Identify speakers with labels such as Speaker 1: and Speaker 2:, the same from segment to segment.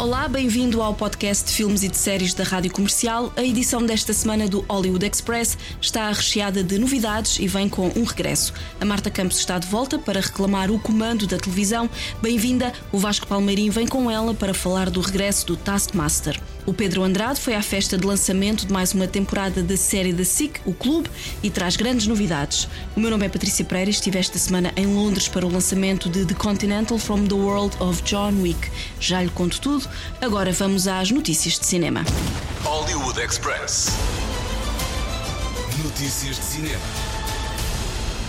Speaker 1: Olá, bem-vindo ao podcast de filmes e de séries da Rádio Comercial. A edição desta semana do Hollywood Express está recheada de novidades e vem com um regresso. A Marta Campos está de volta para reclamar o comando da televisão. Bem-vinda, o Vasco Palmeirim vem com ela para falar do regresso do Taskmaster. O Pedro Andrade foi à festa de lançamento de mais uma temporada da série da SIC, o Clube, e traz grandes novidades. O meu nome é Patrícia Pereira e estive esta semana em Londres para o lançamento de The Continental from the World of John Wick. Já lhe conto tudo. Agora vamos às notícias de cinema.
Speaker 2: Hollywood Express. Notícias de cinema.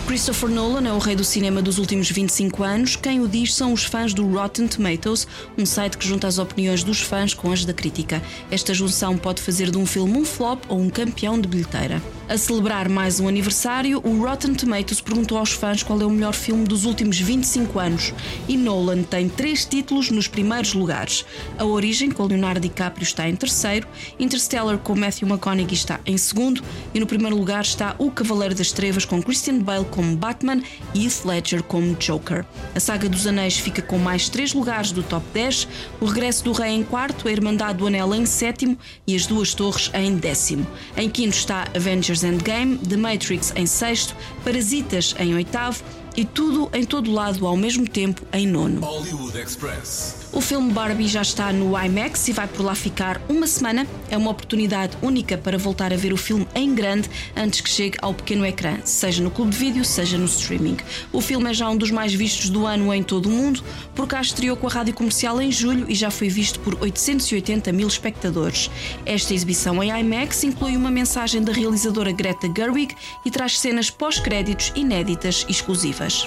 Speaker 1: Christopher Nolan é o rei do cinema dos últimos 25 anos. Quem o diz são os fãs do Rotten Tomatoes, um site que junta as opiniões dos fãs com as da crítica. Esta junção pode fazer de um filme um flop ou um campeão de bilheteira. A celebrar mais um aniversário, o Rotten Tomatoes perguntou aos fãs qual é o melhor filme dos últimos 25 anos e Nolan tem três títulos nos primeiros lugares. A Origem, com Leonardo DiCaprio, está em terceiro, Interstellar, com Matthew McConaughey, está em segundo e no primeiro lugar está O Cavaleiro das Trevas, com Christian Bale como Batman e Heath Ledger como Joker. A saga dos Anéis fica com mais três lugares do top 10, o Regresso do Rei em quarto, a Irmandade do Anel em sétimo e as Duas Torres em décimo. Em quinto está Avengers Endgame, The Matrix em sexto, Parasitas em oitavo e tudo em todo lado ao mesmo tempo em nono.
Speaker 2: Hollywood Express.
Speaker 1: O filme Barbie já está no IMAX e vai por lá ficar uma semana. É uma oportunidade única para voltar a ver o filme em grande antes que chegue ao pequeno ecrã, seja no clube de vídeo, seja no streaming. O filme é já um dos mais vistos do ano em todo o mundo, por cá estreou com a rádio comercial em julho e já foi visto por 880 mil espectadores. Esta exibição em IMAX inclui uma mensagem da realizadora Greta Gerwig e traz cenas pós-créditos inéditas e exclusivas.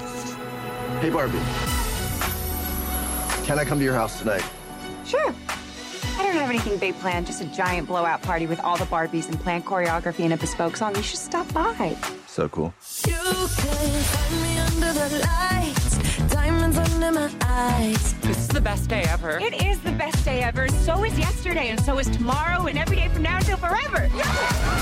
Speaker 3: Hey, Barbie. Can I come to your house tonight?
Speaker 4: Sure. I don't have anything big planned, just a giant blowout party with all the Barbies and planned choreography and a bespoke song. You should stop by.
Speaker 3: So cool.
Speaker 5: Diamonds under my eyes.
Speaker 6: This is the best day ever.
Speaker 4: It is the best day ever. So is yesterday, and so is tomorrow, and every day from now until forever.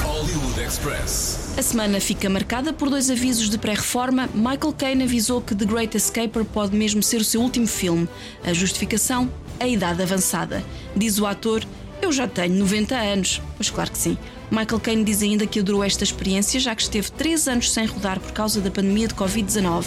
Speaker 2: Hollywood Express.
Speaker 1: A semana fica marcada por dois avisos de pré-reforma. Michael Caine avisou que The Great Escaper pode mesmo ser o seu último filme. A justificação? A idade avançada. Diz o ator: Eu já tenho 90 anos. Pois claro que sim. Michael Caine diz ainda que adorou esta experiência, já que esteve 3 anos sem rodar por causa da pandemia de Covid-19.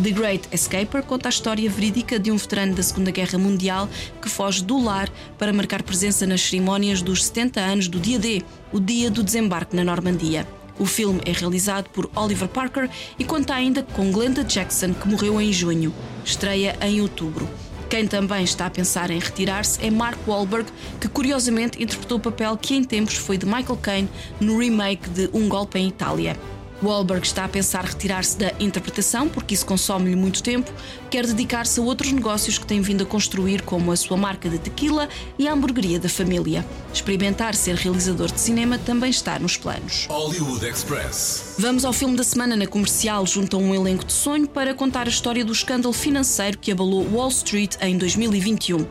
Speaker 1: The Great Escaper conta a história verídica de um veterano da Segunda Guerra Mundial que foge do lar para marcar presença nas cerimónias dos 70 anos do Dia D, o dia do desembarque na Normandia. O filme é realizado por Oliver Parker e conta ainda com Glenda Jackson, que morreu em junho. Estreia em outubro. Quem também está a pensar em retirar-se é Mark Wahlberg, que curiosamente interpretou o papel que em tempos foi de Michael Caine no remake de Um Golpe em Itália. Wahlberg está a pensar retirar-se da interpretação porque isso consome-lhe muito tempo, quer dedicar-se a outros negócios que tem vindo a construir, como a sua marca de tequila e a hamburgueria da família. Experimentar ser realizador de cinema também está nos planos.
Speaker 2: Hollywood Express.
Speaker 1: Vamos ao filme da semana na comercial, junto a um elenco de sonho para contar a história do escândalo financeiro que abalou Wall Street em 2021.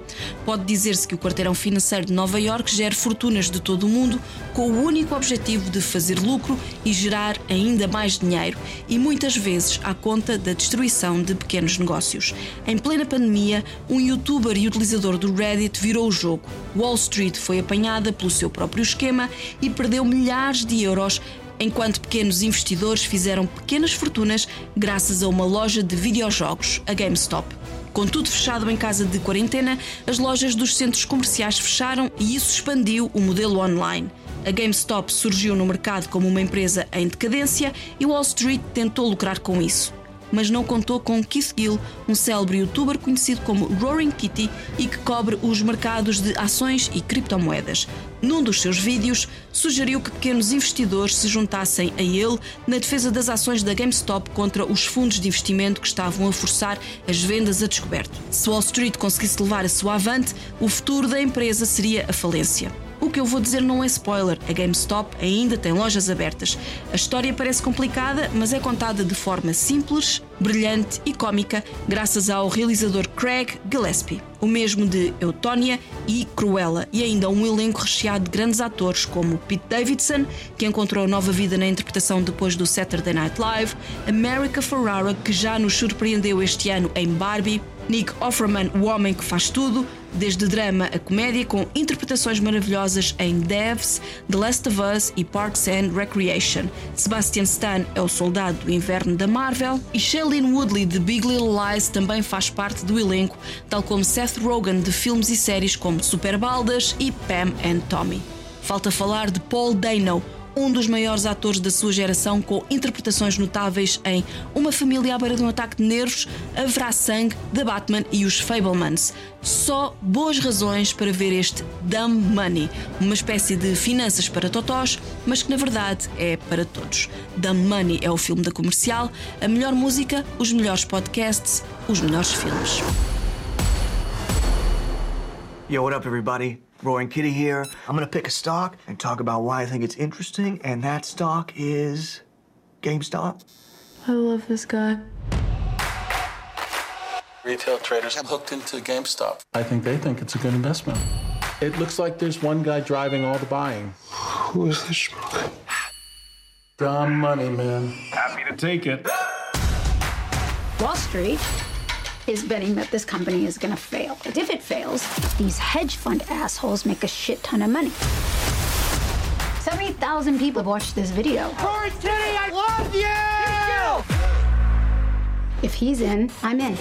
Speaker 1: Pode dizer-se que o quarteirão financeiro de Nova York gera fortunas de todo o mundo com o único objetivo de fazer lucro e gerar ainda mais dinheiro, e muitas vezes à conta da destruição de pequenos negócios. Em plena pandemia, um youtuber e utilizador do Reddit virou o jogo. Wall Street foi apanhada pelo seu próprio esquema e perdeu milhares de euros enquanto pequenos investidores fizeram pequenas fortunas graças a uma loja de videojogos, a GameStop. Com tudo fechado em casa de quarentena, as lojas dos centros comerciais fecharam e isso expandiu o modelo online. A GameStop surgiu no mercado como uma empresa em decadência e Wall Street tentou lucrar com isso. Mas não contou com Keith Gill, um célebre youtuber conhecido como Roaring Kitty e que cobre os mercados de ações e criptomoedas. Num dos seus vídeos, sugeriu que pequenos investidores se juntassem a ele na defesa das ações da GameStop contra os fundos de investimento que estavam a forçar as vendas a descoberto. Se Wall Street conseguisse levar a sua avante, o futuro da empresa seria a falência. O que eu vou dizer não é spoiler, a GameStop ainda tem lojas abertas. A história parece complicada, mas é contada de forma simples, brilhante e cômica, graças ao realizador Craig Gillespie, o mesmo de Eutónia e Cruella, e ainda um elenco recheado de grandes atores como Pete Davidson, que encontrou nova vida na interpretação depois do Saturday Night Live, America Ferrara, que já nos surpreendeu este ano em Barbie, Nick Offerman, o homem que faz tudo, desde drama a comédia, com interpretações maravilhosas em Devs, The Last of Us e Parks and Recreation. Sebastian Stan é o soldado do inverno da Marvel e Shailene Woodley de Big Little Lies também faz parte do elenco, tal como Seth Rogen de filmes e séries como Super Baldas e Pam and Tommy. Falta falar de Paul Dano, um dos maiores atores da sua geração, com interpretações notáveis em Uma Família à Beira de um Ataque de Nervos, Haverá Sangue, The Batman e os Fablemans. Só boas razões para ver este Dumb Money, uma espécie de finanças para totós, mas que na verdade é para todos. Dumb Money é o filme da comercial, a melhor música, os melhores podcasts, os melhores filmes.
Speaker 3: Yo, what up, everybody? Roaring Kitty here. I'm gonna pick a stock and talk about why I think it's interesting, and that stock is GameStop.
Speaker 5: I love this guy.
Speaker 6: Retail traders have hooked into GameStop. I think they think it's a good investment. It looks like there's one guy driving all the buying.
Speaker 7: Who is this schmuck?
Speaker 6: Dumb money, man.
Speaker 8: Happy to take it.
Speaker 9: Wall Street is betting that this company is going to fail. And if it fails, these hedge fund assholes make a shit ton of money. 70,000 people have watched this video.
Speaker 7: I love you!
Speaker 9: If he's in, I'm in.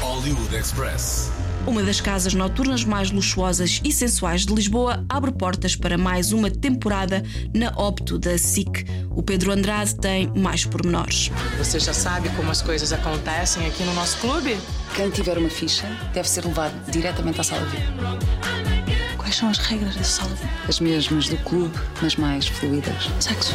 Speaker 2: Hollywood Express.
Speaker 1: Uma das casas noturnas mais luxuosas e sensuais de Lisboa abre portas para mais uma temporada na Opto da SIC. O Pedro Andrade tem mais pormenores.
Speaker 10: Você já sabe como as coisas acontecem aqui no nosso clube?
Speaker 11: Quem tiver uma ficha deve ser levado diretamente à sala VIP. Quais são as regras da sala VIP? As mesmas do clube, mas mais fluídas. Sexo.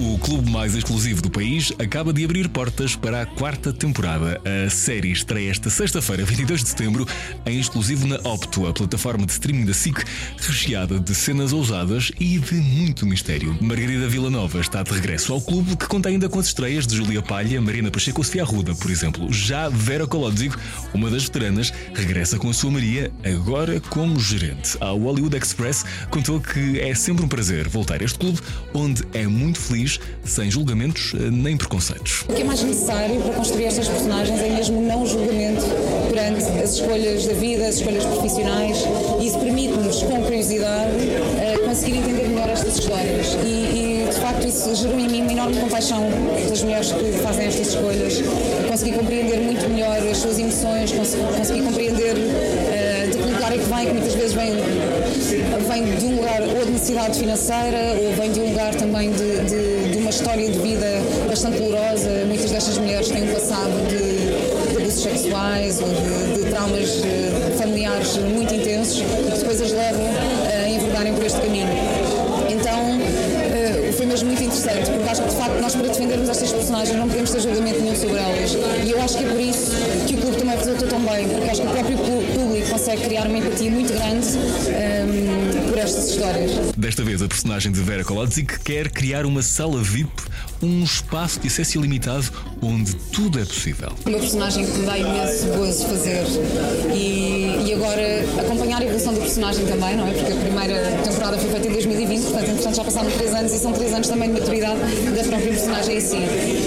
Speaker 12: O clube mais exclusivo do país acaba de abrir portas para a quarta temporada. A série estreia esta sexta-feira, 22 de setembro, em exclusivo na Opto, a plataforma de streaming da SIC, recheada de cenas ousadas e de muito mistério. Margarida Villanova está de regresso ao clube, que conta ainda com as estreias de Julia Palha, Marina Pacheco ou Sofia Arruda, por exemplo. Já Vera Kolodzik, uma das veteranas, regressa com a sua Maria, agora como gerente. A Hollywood Express contou que é sempre um prazer voltar a este clube, onde é muito feliz sem julgamentos eh, nem preconceitos.
Speaker 11: O que é mais necessário para construir estas personagens é mesmo não julgamento perante as escolhas da vida, as escolhas profissionais, e isso permite-nos, com curiosidade, eh, conseguir entender melhor estas histórias. E, e, de facto, isso gerou em mim uma enorme compaixão pelas mulheres que fazem estas escolhas. Consegui compreender muito melhor as suas emoções, consegui, consegui compreender uh, de que vem, que muitas vezes vem, vem de um lugar ou de necessidade financeira, ou vem de um lugar também de, de, de uma história de vida bastante dolorosa. Muitas destas mulheres têm um passado de, de abusos sexuais ou de, de traumas eh, familiares muito intensos e que depois as levam a enverdarem por este caminho. Então, eh, foi mesmo muito interessante, porque acho que de facto nós para defendermos estas personagens não podemos ter julgamento nenhum sobre elas. E eu acho que é por isso que o clube também resultou tão bem, porque acho que o próprio público consegue criar uma empatia muito grande um, por estas histórias.
Speaker 12: Desta vez, a personagem de Vera Kolodzik quer criar uma sala VIP, um espaço de acesso ilimitado onde tudo é possível.
Speaker 11: Uma personagem que me dá imenso gozo fazer e, e agora acompanhar a evolução do personagem também, não é? Porque a primeira temporada foi feita em 2020, portanto, entretanto já passaram 3 anos e são 3 anos também de maturidade da própria personagem em si,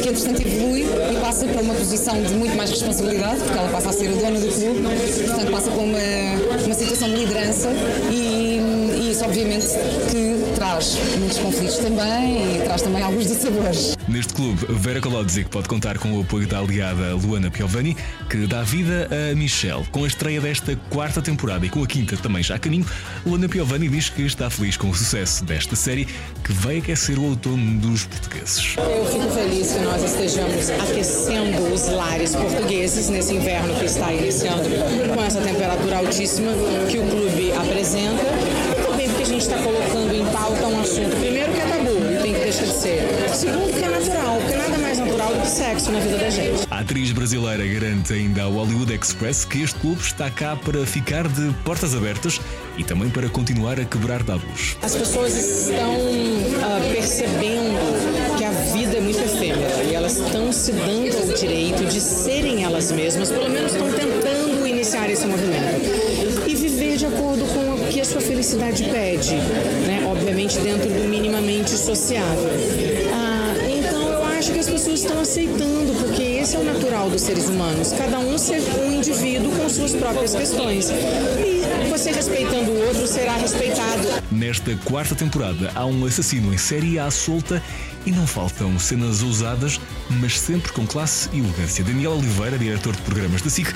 Speaker 11: que entretanto evolui e passa para uma posição de muito mais responsabilidade, porque ela passa a ser a dona do clube, portanto passa para uma, uma situação de liderança e, obviamente que traz muitos conflitos também e traz também alguns dissabores.
Speaker 12: Neste clube, Vera Kolodzik pode contar com o apoio da aliada Luana Piovani, que dá vida a Michelle. Com a estreia desta quarta temporada e com a quinta também já a caminho, Luana Piovani diz que está feliz com o sucesso desta série que vai aquecer o outono dos portugueses.
Speaker 10: Eu fico feliz que nós estejamos aquecendo os lares portugueses nesse inverno que está iniciando com essa temperatura altíssima que o clube apresenta. E também porque a gente está colocando em pauta um assunto, primeiro que é tabu, e tem que ter deixa de ser. Segundo, que é natural, porque nada mais natural do que sexo na vida da gente.
Speaker 12: A atriz brasileira garante ainda ao Hollywood Express que este clube está cá para ficar de portas abertas e também para continuar a quebrar tábuas.
Speaker 10: As pessoas estão uh, percebendo que a vida é muito efêmera e elas estão se dando o direito de serem elas mesmas, pelo menos estão tentando iniciar esse movimento. E viver de acordo com que a sua felicidade pede, né? obviamente dentro do minimamente sociável. Ah, então eu acho que as pessoas estão aceitando, porque esse é o natural dos seres humanos, cada um ser um indivíduo com suas próprias questões. E você respeitando o outro será respeitado.
Speaker 12: Nesta quarta temporada há um assassino em série à solta e não faltam cenas ousadas, mas sempre com classe e elegância. Daniel Oliveira, diretor de programas da SIC,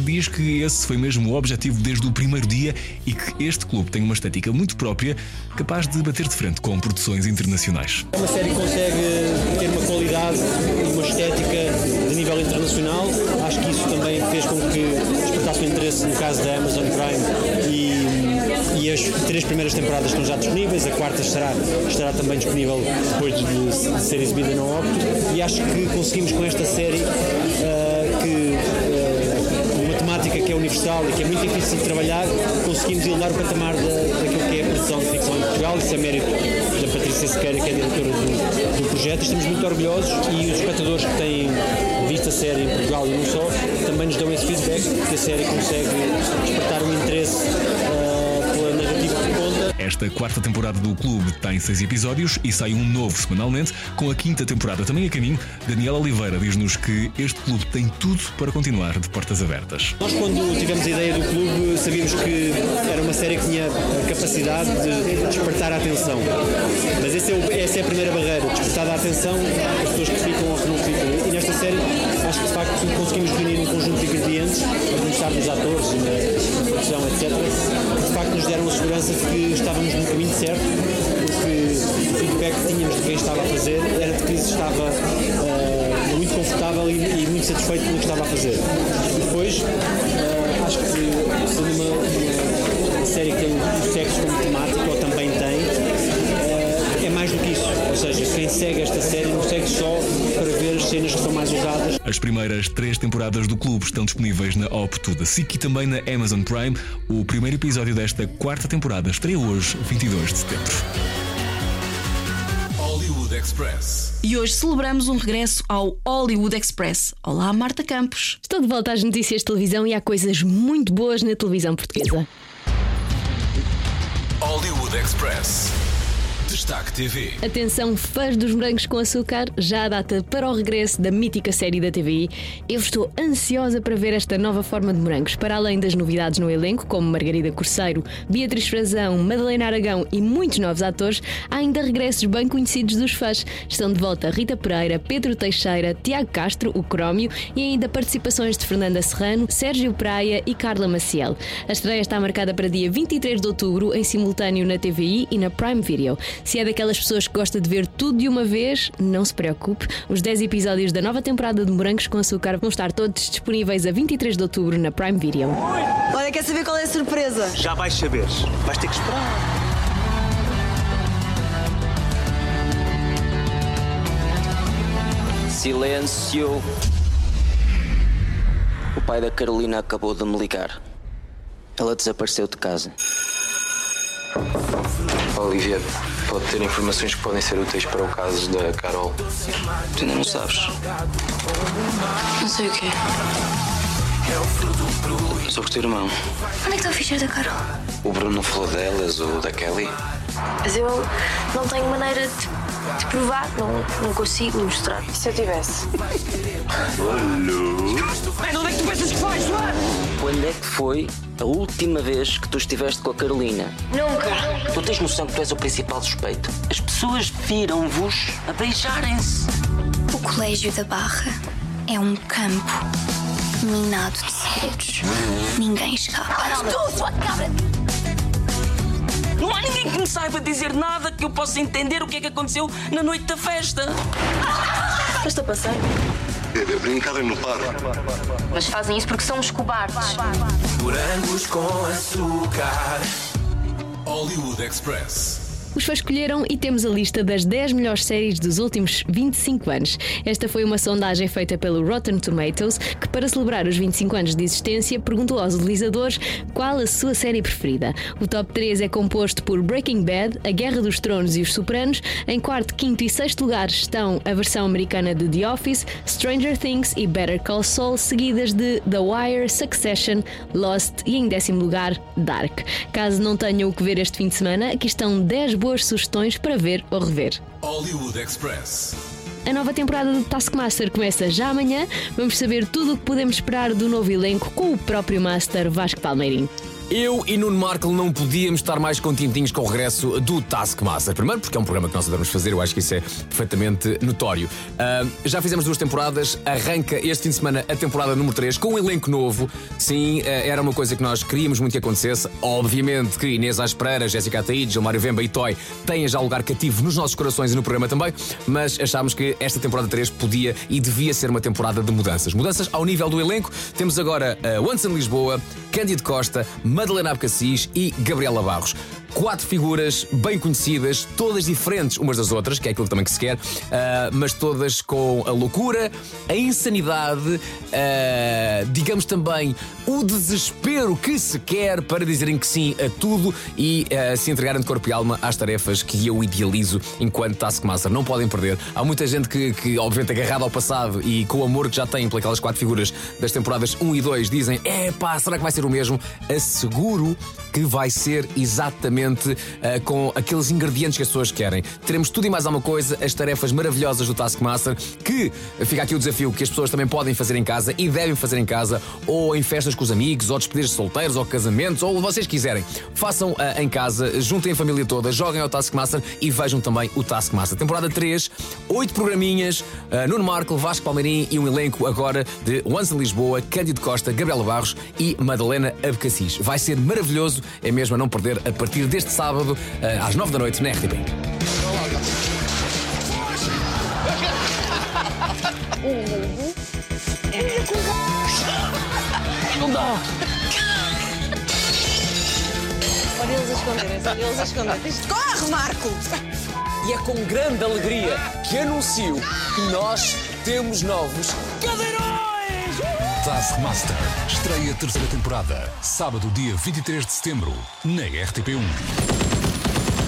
Speaker 12: diz que esse foi mesmo o objetivo desde o primeiro dia e que este clube tem uma estética muito própria, capaz de bater de frente com produções internacionais.
Speaker 13: É uma série que consegue ter uma qualidade e uma estética de nível internacional. Acho que isso também fez com que despertasse o interesse no caso da Amazon Prime e, e as três primeiras temporadas estão já disponíveis, a quarta estará, estará também disponível depois de, de ser exibida no Opto e acho que conseguimos com esta série uh, que uh, uma temática que é universal e que é muito difícil de trabalhar, conseguimos elevar o patamar da, daquilo que é a produção de ficção em Portugal, isso é mérito da Patrícia Sequeira, que é a diretora do, do projeto, estamos muito orgulhosos e os espectadores que têm visto a série em Portugal e não só, também nos dão esse feedback, que a série consegue despertar um interesse uh,
Speaker 12: Esta quarta temporada do clube tem seis episódios e sai um novo semanalmente, com a quinta temporada também a caminho. Daniel Oliveira diz-nos que este clube tem tudo para continuar de portas abertas.
Speaker 13: Nós, quando tivemos a ideia do clube, sabíamos que era uma série que tinha a capacidade de despertar a atenção. Mas esse é essa é a primeira barreira, despertar a atenção as pessoas que ficam ou que não ficam. E nesta série, acho que de facto conseguimos reunir um conjunto de ingredientes, a começar dos atores, na produção, etc., facto nos deram a segurança de que estávamos no caminho certo, porque o feedback que tínhamos de quem estava a fazer era de que estava uh, muito confortável e, e, muito satisfeito com o que estava a fazer. Depois, uh, acho que sendo uma, uma série que tem o sexo como temática, ou também tem, uh, é mais do que isso. Ou seja, quem segue esta série não segue só para ver as cenas que são mais usadas.
Speaker 12: As primeiras três temporadas do clube estão disponíveis na Opto da SIC e também na Amazon Prime. O primeiro episódio desta quarta temporada estreia hoje, 22 de setembro.
Speaker 2: Hollywood Express.
Speaker 1: E hoje celebramos um regresso ao Hollywood Express. Olá, Marta Campos.
Speaker 14: Estou de volta às notícias de televisão e há coisas muito boas na televisão portuguesa.
Speaker 2: Hollywood Express. Destaque TV.
Speaker 14: Atenção, fãs dos morangos com açúcar, já a data para o regresso da mítica série da TVI. Eu estou ansiosa para ver esta nova forma de morangos. Para além das novidades no elenco, como Margarida Corceiro, Beatriz Frazão, Madalena Aragão e muitos novos atores, há ainda regressos bem conhecidos dos fãs. Estão de volta Rita Pereira, Pedro Teixeira, Tiago Castro, o Crómio e ainda participações de Fernanda Serrano, Sérgio Praia e Carla Maciel. A estreia está marcada para dia 23 de outubro, em simultâneo na TVI e na Prime Video. Se é daquelas pessoas que gosta de ver tudo de uma vez, não se preocupe. Os 10 episódios da nova temporada de Morangos com Açúcar vão estar todos disponíveis a 23 de outubro na Prime Video.
Speaker 15: Olha, quer saber qual é a surpresa?
Speaker 16: Já vais saber. Vais ter que esperar.
Speaker 17: Silêncio. O pai da Carolina acabou de me ligar. Ela desapareceu de casa.
Speaker 18: Olivia, pode ter informações que podem ser úteis para o caso da Carol.
Speaker 17: Tu ainda não sabes.
Speaker 19: Não sei o quê.
Speaker 17: Sobre o teu irmão.
Speaker 19: Onde é que está o ficheiro da Carol?
Speaker 18: O Bruno falou delas ou da Kelly?
Speaker 19: Mas eu não tenho maneira de, de provar, não, não consigo mostrar. E se eu tivesse?
Speaker 17: Olha!
Speaker 19: onde é que tu pensas que vais, João?
Speaker 17: Quando é que foi a última vez que tu estiveste com a Carolina?
Speaker 19: Nunca.
Speaker 17: Tu tens noção que tu és o principal suspeito? As pessoas viram-vos a beijarem-se.
Speaker 19: O Colégio da Barra é um campo minado de segredos. Ninguém escapa.
Speaker 17: Tu, sua cabra! Não há ninguém que me saiba dizer nada que eu possa entender o que é que aconteceu na noite da festa.
Speaker 19: Estás a passar?
Speaker 18: Brincava no parque.
Speaker 19: Mas fazem isso porque são os cobardes.
Speaker 2: Morangos com açúcar. Hollywood Express.
Speaker 14: Os fãs escolheram e temos a lista das 10 melhores séries dos últimos 25 anos. Esta foi uma sondagem feita pelo Rotten Tomatoes, que para celebrar os 25 anos de existência perguntou aos utilizadores qual a sua série preferida. O top 3 é composto por Breaking Bad, A Guerra dos Tronos e Os Sopranos. Em quarto, quinto e sexto lugar estão a versão americana de The Office, Stranger Things e Better Call Saul, seguidas de The Wire, Succession, Lost e em décimo lugar Dark. Caso não tenham o que ver este fim de semana, aqui estão 10 boas sugestões para ver ou rever.
Speaker 2: Hollywood Express.
Speaker 14: A nova temporada do Taskmaster começa já amanhã. Vamos saber tudo o que podemos esperar do novo elenco com o próprio Master Vasco Palmeirim.
Speaker 20: Eu e Nuno Markle não podíamos estar mais contentinhos com o regresso do Taskmaster. Primeiro, porque é um programa que nós devemos fazer, eu acho que isso é perfeitamente notório. Uh, já fizemos duas temporadas, arranca este fim de semana a temporada número 3 com um elenco novo. Sim, uh, era uma coisa que nós queríamos muito que acontecesse. Obviamente que Inês Aspereira, Jéssica Ataíde, Gilmário Vemba e Toy têm já lugar cativo nos nossos corações e no programa também, mas achámos que esta temporada 3 podia e devia ser uma temporada de mudanças. Mudanças ao nível do elenco. Temos agora uh, Wanson Lisboa, Cândido Costa, Madalena Abcacis e Gabriela Barros. Quatro figuras bem conhecidas, todas diferentes umas das outras, que é aquilo também que se quer, uh, mas todas com a loucura, a insanidade, uh, digamos também o desespero que se quer para dizerem que sim a tudo e uh, se entregarem de corpo e alma às tarefas que eu idealizo enquanto Taskmaster. Não podem perder. Há muita gente que, que obviamente, agarrada ao passado e com o amor que já têm pelas quatro figuras das temporadas 1 e 2, dizem: é pá, será que vai ser o mesmo? Asseguro que vai ser exatamente uh, com aqueles ingredientes que as pessoas querem. Teremos tudo e mais alguma coisa, as tarefas maravilhosas do Taskmaster, que fica aqui o desafio que as pessoas também podem fazer em casa e devem fazer em casa, ou em festas com os amigos, ou despedidas de solteiros, ou casamentos, ou vocês quiserem. Façam uh, em casa, juntem a família toda, joguem ao Taskmaster e vejam também o Taskmaster. Temporada 3, 8 programinhas, uh, Nuno Marco, Vasco Palmeirim e um elenco agora de Once em Lisboa, Cândido Costa, Gabriela Barros e Madalena Abcacis. Vai ser maravilhoso, é mesmo a não perder a partir deste sábado uh, às 9 da noite na RTP.
Speaker 17: Não dá.
Speaker 15: Olha eles a esconderem-se, olha eles a esconderem-se. Corre, Marco!
Speaker 21: E é com grande alegria que anuncio que nós temos novos
Speaker 2: Taskmaster. Estreia terceira temporada. Sábado, dia 23 de setembro. Na RTP1.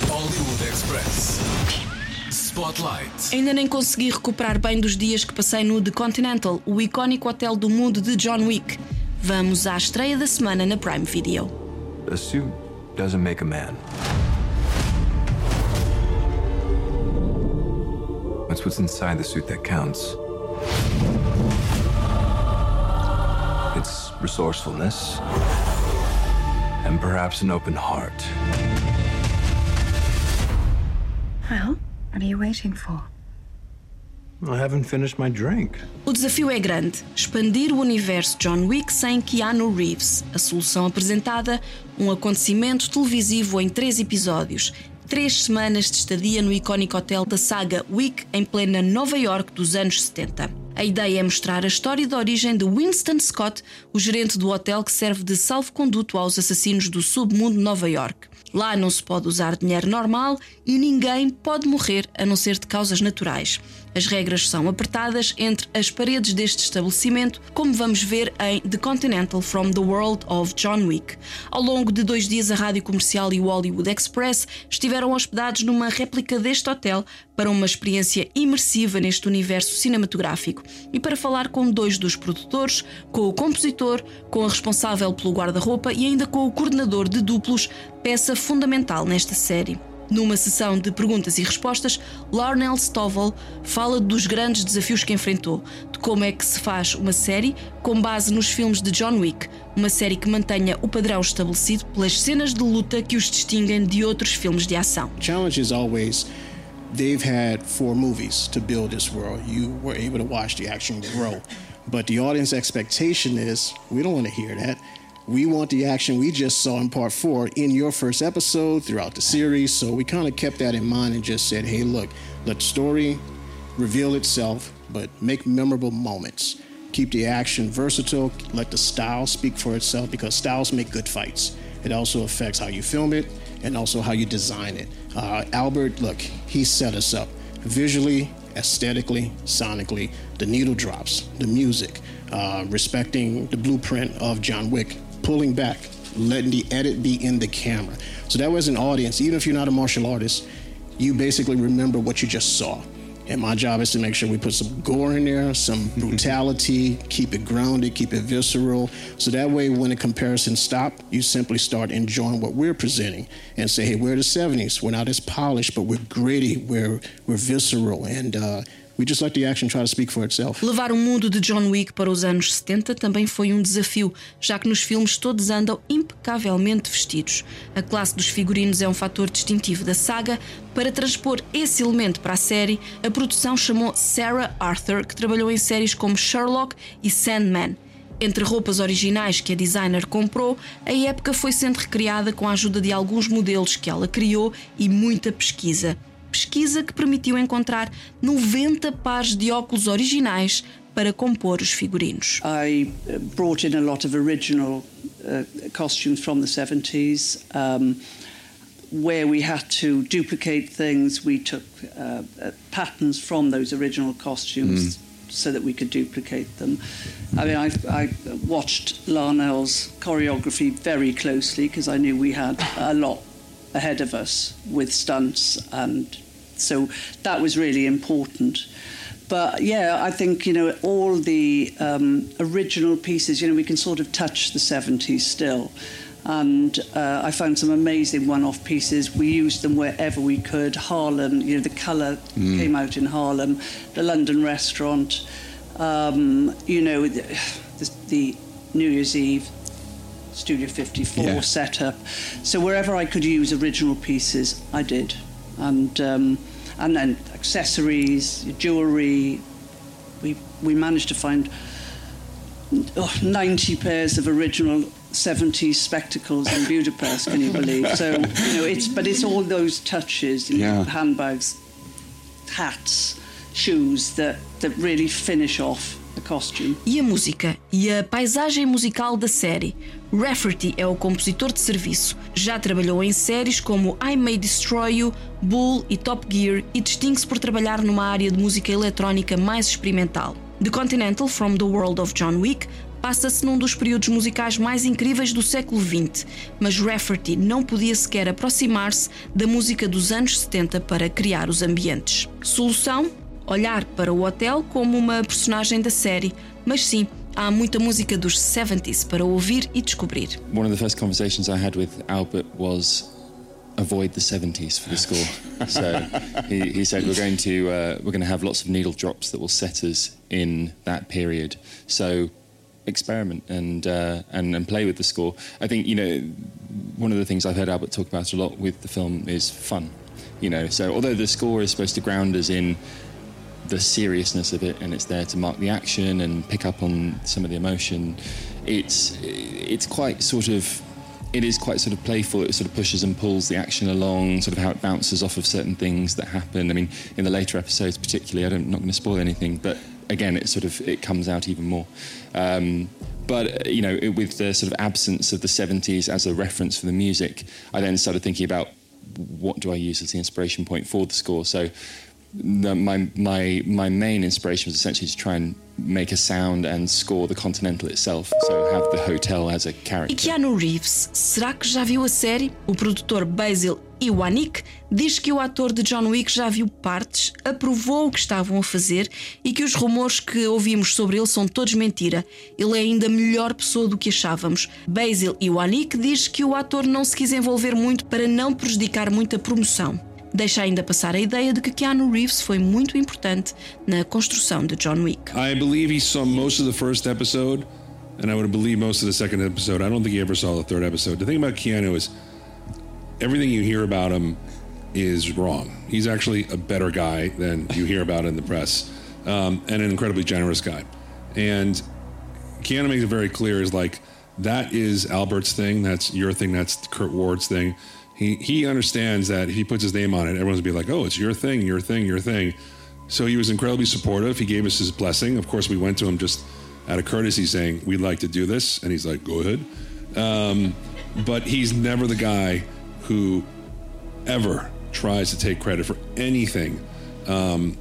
Speaker 2: Hollywood Express. Spotlight.
Speaker 1: Ainda nem consegui recuperar bem dos dias que passei no The Continental, o icónico hotel do mundo de John Wick. Vamos à estreia da semana na Prime Video.
Speaker 3: A suit doesn't make a man. It's what's inside the suit that counts. Resourcefulness and perhaps an open heart.
Speaker 4: Well, what are you waiting for?
Speaker 3: I haven't finished my drink.
Speaker 1: O desafio é grande: expandir o universo John Wick sem Keanu Reeves. A solução apresentada: um acontecimento televisivo em três episódios. Três semanas de estadia no icónico hotel da saga Wick em plena Nova York dos anos 70. A ideia é mostrar a história da origem de Winston Scott, o gerente do hotel que serve de salvo-conduto aos assassinos do submundo de Nova York. Lá não se pode usar dinheiro normal e ninguém pode morrer a não ser de causas naturais. As regras são apertadas entre as paredes deste estabelecimento, como vamos ver em The Continental from the World of John Wick. Ao longo de dois dias, a Rádio Comercial e o Hollywood Express estiveram hospedados numa réplica deste hotel para uma experiência imersiva neste universo cinematográfico e para falar com dois dos produtores, com o compositor, com a responsável pelo guarda-roupa e ainda com o coordenador de duplos, peça fundamental nesta série. Numa sessão de perguntas e respostas, Larnell Stovall fala dos grandes desafios que enfrentou, de como é que se faz uma série com base nos filmes de John Wick, uma série que mantenha o padrão estabelecido pelas cenas de luta que os distinguem de outros filmes de ação.
Speaker 22: challenge is always they've had four movies to build this world. You were able to watch the action grow. But the audience expectation is we don't want to hear that. We want the action we just saw in part four in your first episode throughout the series. So we kind of kept that in mind and just said, hey, look, let the story reveal itself, but make memorable moments. Keep the action versatile, let the style speak for itself because styles make good fights. It also affects how you film it and also how you design it. Uh, Albert, look, he set us up visually, aesthetically, sonically. The needle drops, the music, uh, respecting the blueprint of John Wick, pulling back, letting the edit be in the camera. So that was an audience, even if you're not a martial artist, you basically remember what you just saw. And my job is to make sure we put some gore in there, some brutality, keep it grounded, keep it visceral. So that way, when the comparisons stop, you simply start enjoying what we're presenting and say, hey, we're the 70s. We're not as polished, but we're gritty, we're, we're visceral. And uh,
Speaker 1: Levar o mundo de John Wick para os anos 70 também foi um desafio, já que nos filmes todos andam impecavelmente vestidos. A classe dos figurinos é um fator distintivo da saga. Para transpor esse elemento para a série, a produção chamou Sarah Arthur, que trabalhou em séries como Sherlock e Sandman. Entre roupas originais que a designer comprou, a época foi sendo recriada com a ajuda de alguns modelos que ela criou e muita pesquisa. Pesquisa que permitiu encontrar 90 pares de óculos originais para compor os figurinos.
Speaker 23: I brought in a lot of original uh, costumes from the 70s. Um, where we had to duplicate things, we took uh, uh, patterns from those original costumes. Mm. So that we could duplicate them. I mean, I, I watched Larnell's choreography very closely because I knew we had a lot ahead of us with stunts, and so that was really important. But yeah, I think you know all the um, original pieces. You know, we can sort of touch the '70s still. And uh, I found some amazing one-off pieces. We used them wherever we could. Harlem, you know, the colour mm. came out in Harlem. The London restaurant, um, you know, the, the New Year's Eve Studio 54 yeah. setup. So wherever I could use original pieces, I did. And um, and then accessories, jewellery. We we managed to find oh, 90 pairs of original 70s spectacles in Budapest. Can you believe? So you know, it's but it's all those touches, know, handbags, hats, shoes that that really finish off.
Speaker 1: E a música e a paisagem musical da série. Rafferty é o compositor de serviço. Já trabalhou em séries como I May Destroy You, Bull e Top Gear e distingue-se por trabalhar numa área de música eletrónica mais experimental. The Continental from the World of John Wick passa-se num dos períodos musicais mais incríveis do século XX, mas Rafferty não podia sequer aproximar-se da música dos anos 70 para criar os ambientes. Solução? Olhar para o hotel como uma personagem da série, mas sim, há muita música dos 70s para ouvir e descobrir.
Speaker 24: One of the first conversations I had with Albert was avoid the 70s for the score. so he, he, said we're going to uh, we're going to have lots of needle drops that will set us in that period. So experiment and, uh, and and play with the score. I think you know one of the things I've heard Albert talk about a lot with the film is fun. You know, so although the score is supposed to ground us in the seriousness of it and it's there to mark the action and pick up on some of the emotion, it's it's quite sort of it is quite sort of playful. It sort of pushes and pulls the action along, sort of how it bounces off of certain things that happen. I mean, in the later episodes, particularly, I am not going to spoil anything, but again, it sort of it comes out even more. Um, but you know, it, with the sort of absence of the 70s as a reference for the music, I then started thinking about what do I use as the inspiration point for the score. So the, my my my main inspiration was essentially to try and make a sound and score the Continental itself, so have the hotel as a character.
Speaker 1: E Keanu Reeves, será que já viu a série? O produtor Basil Iwanik diz que o ator de John Wick já viu partes, aprovou o que estavam a fazer e que os rumores que ouvimos sobre ele são todos mentira. Ele é ainda melhor pessoa do que achávamos. Basil Iwanik diz que o ator não se quis envolver muito para não prejudicar muito a promoção. Deixa ainda passar a ideia de que Keanu Reeves foi muito importante na construção de John Wick.
Speaker 25: I believe he saw most of the first episode and I would believe most of the second episode. I don't think he ever saw the third episode. The thing about Keanu is everything you hear about him is wrong. He's actually a better guy than you hear about in the press, um, and an incredibly generous guy. And Keanu makes it very clear is like that is Albert's thing, that's your thing, that's Kurt Ward's thing. He he understands that if he puts his name on it, everyone's gonna be like, oh, it's your thing, your thing, your thing. So he was incredibly supportive. He gave us his blessing. Of course, we went to him just out of courtesy, saying we'd like to do this, and he's like, go ahead. Um, but he's never the guy who ever tries to take credit for anything um,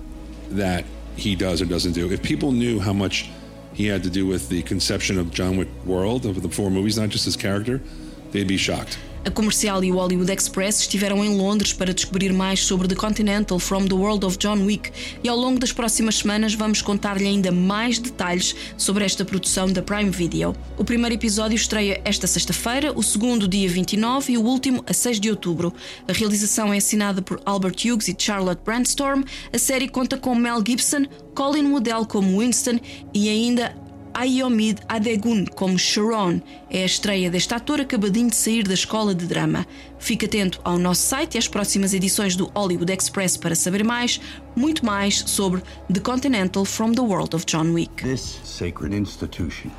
Speaker 25: that he does or doesn't do. If people knew how much he had to do with the conception of John Wick world of the four movies, not just his character, they'd be shocked.
Speaker 1: A Comercial e o Hollywood Express estiveram em Londres para descobrir mais sobre The Continental from the World of John Wick e ao longo das próximas semanas vamos contar-lhe ainda mais detalhes sobre esta produção da Prime Video. O primeiro episódio estreia esta sexta-feira, o segundo dia 29 e o último a 6 de outubro. A realização é assinada por Albert Hughes e Charlotte Brandstorm. A série conta com Mel Gibson, Colin Waddell como Winston e ainda Ayomid Adegun como Sharon. É a estreia deste ator acabadinho de sair da escola de drama. Fique atento ao nosso site e às próximas edições do Hollywood Express para saber mais, muito mais sobre The Continental from the World of John Wick.
Speaker 26: This sacred institution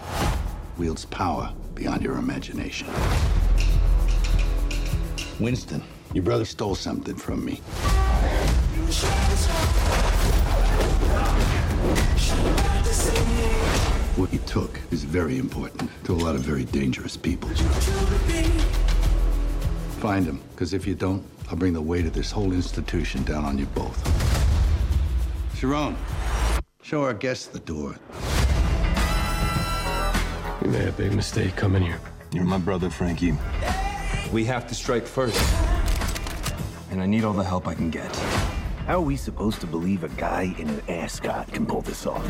Speaker 26: wields power beyond your imagination. Winston, your brother stole something from me. Took is very important to a lot of very dangerous people. Find him, because if you don't, I'll bring the weight of this whole institution down on you both. Sharon, show our guests the door.
Speaker 27: We made a big mistake coming here.
Speaker 28: You're my brother, Frankie. We have to strike first. And I need all the help I can get.
Speaker 29: How are we supposed to believe a guy in an ascot can pull this off?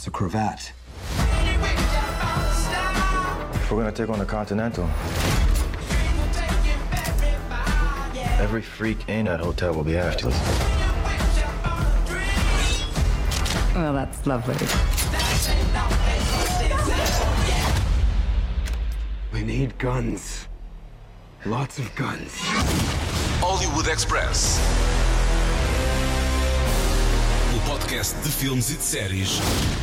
Speaker 28: It's a cravat. If we're gonna take on the Continental, every freak in that hotel will be after us.
Speaker 4: Well, that's lovely.
Speaker 28: We need guns. Lots of guns.
Speaker 2: Hollywood Express. Podcast de filmes e de séries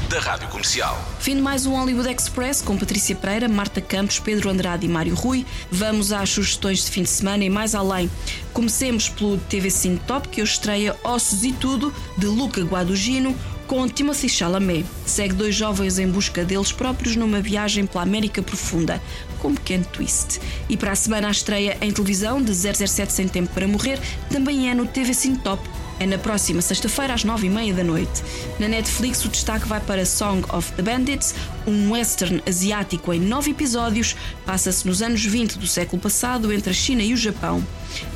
Speaker 2: da Rádio Comercial.
Speaker 1: Fim de mais um Hollywood Express com Patrícia Pereira, Marta Campos, Pedro Andrade e Mário Rui. Vamos às sugestões de fim de semana e mais além. Comecemos pelo TV Cine Top, que hoje estreia Ossos e Tudo, de Luca Guadagnino, com Timothy Chalamet. Segue dois jovens em busca deles próprios numa viagem pela América Profunda, com um pequeno twist. E para a semana a estreia em televisão de 007 Sem Tempo para Morrer também é no TV Cine Top. É na próxima sexta-feira às nove e meia da noite. Na Netflix o destaque vai para Song of the Bandits, um western asiático em nove episódios, passa-se nos anos 20 do século passado entre a China e o Japão.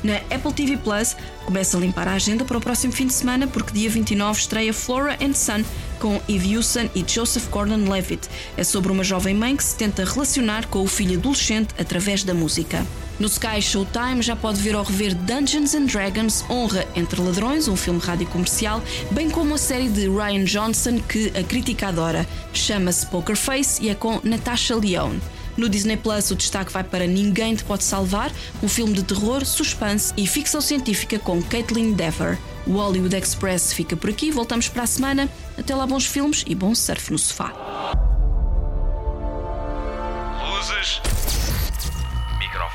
Speaker 1: Na Apple TV Plus começa a limpar a agenda para o próximo fim de semana porque dia 29 estreia Flora and Son com Eve Hewson e Joseph Gordon-Levitt. É sobre uma jovem mãe que se tenta relacionar com o filho adolescente através da música. No Sky Showtime já pode ver ou rever Dungeons and Dragons Honra entre Ladrões, um filme rádio comercial, bem como a série de Ryan Johnson que a crítica adora. Chama-se Poker Face e é com Natasha Lyonne. No Disney Plus, o destaque vai para Ninguém Te Pode Salvar, um filme de terror, suspense e ficção científica com Caitlin Dever. O Hollywood Express fica por aqui, voltamos para a semana. Até lá, bons filmes e bom surf no sofá.
Speaker 2: Luzes.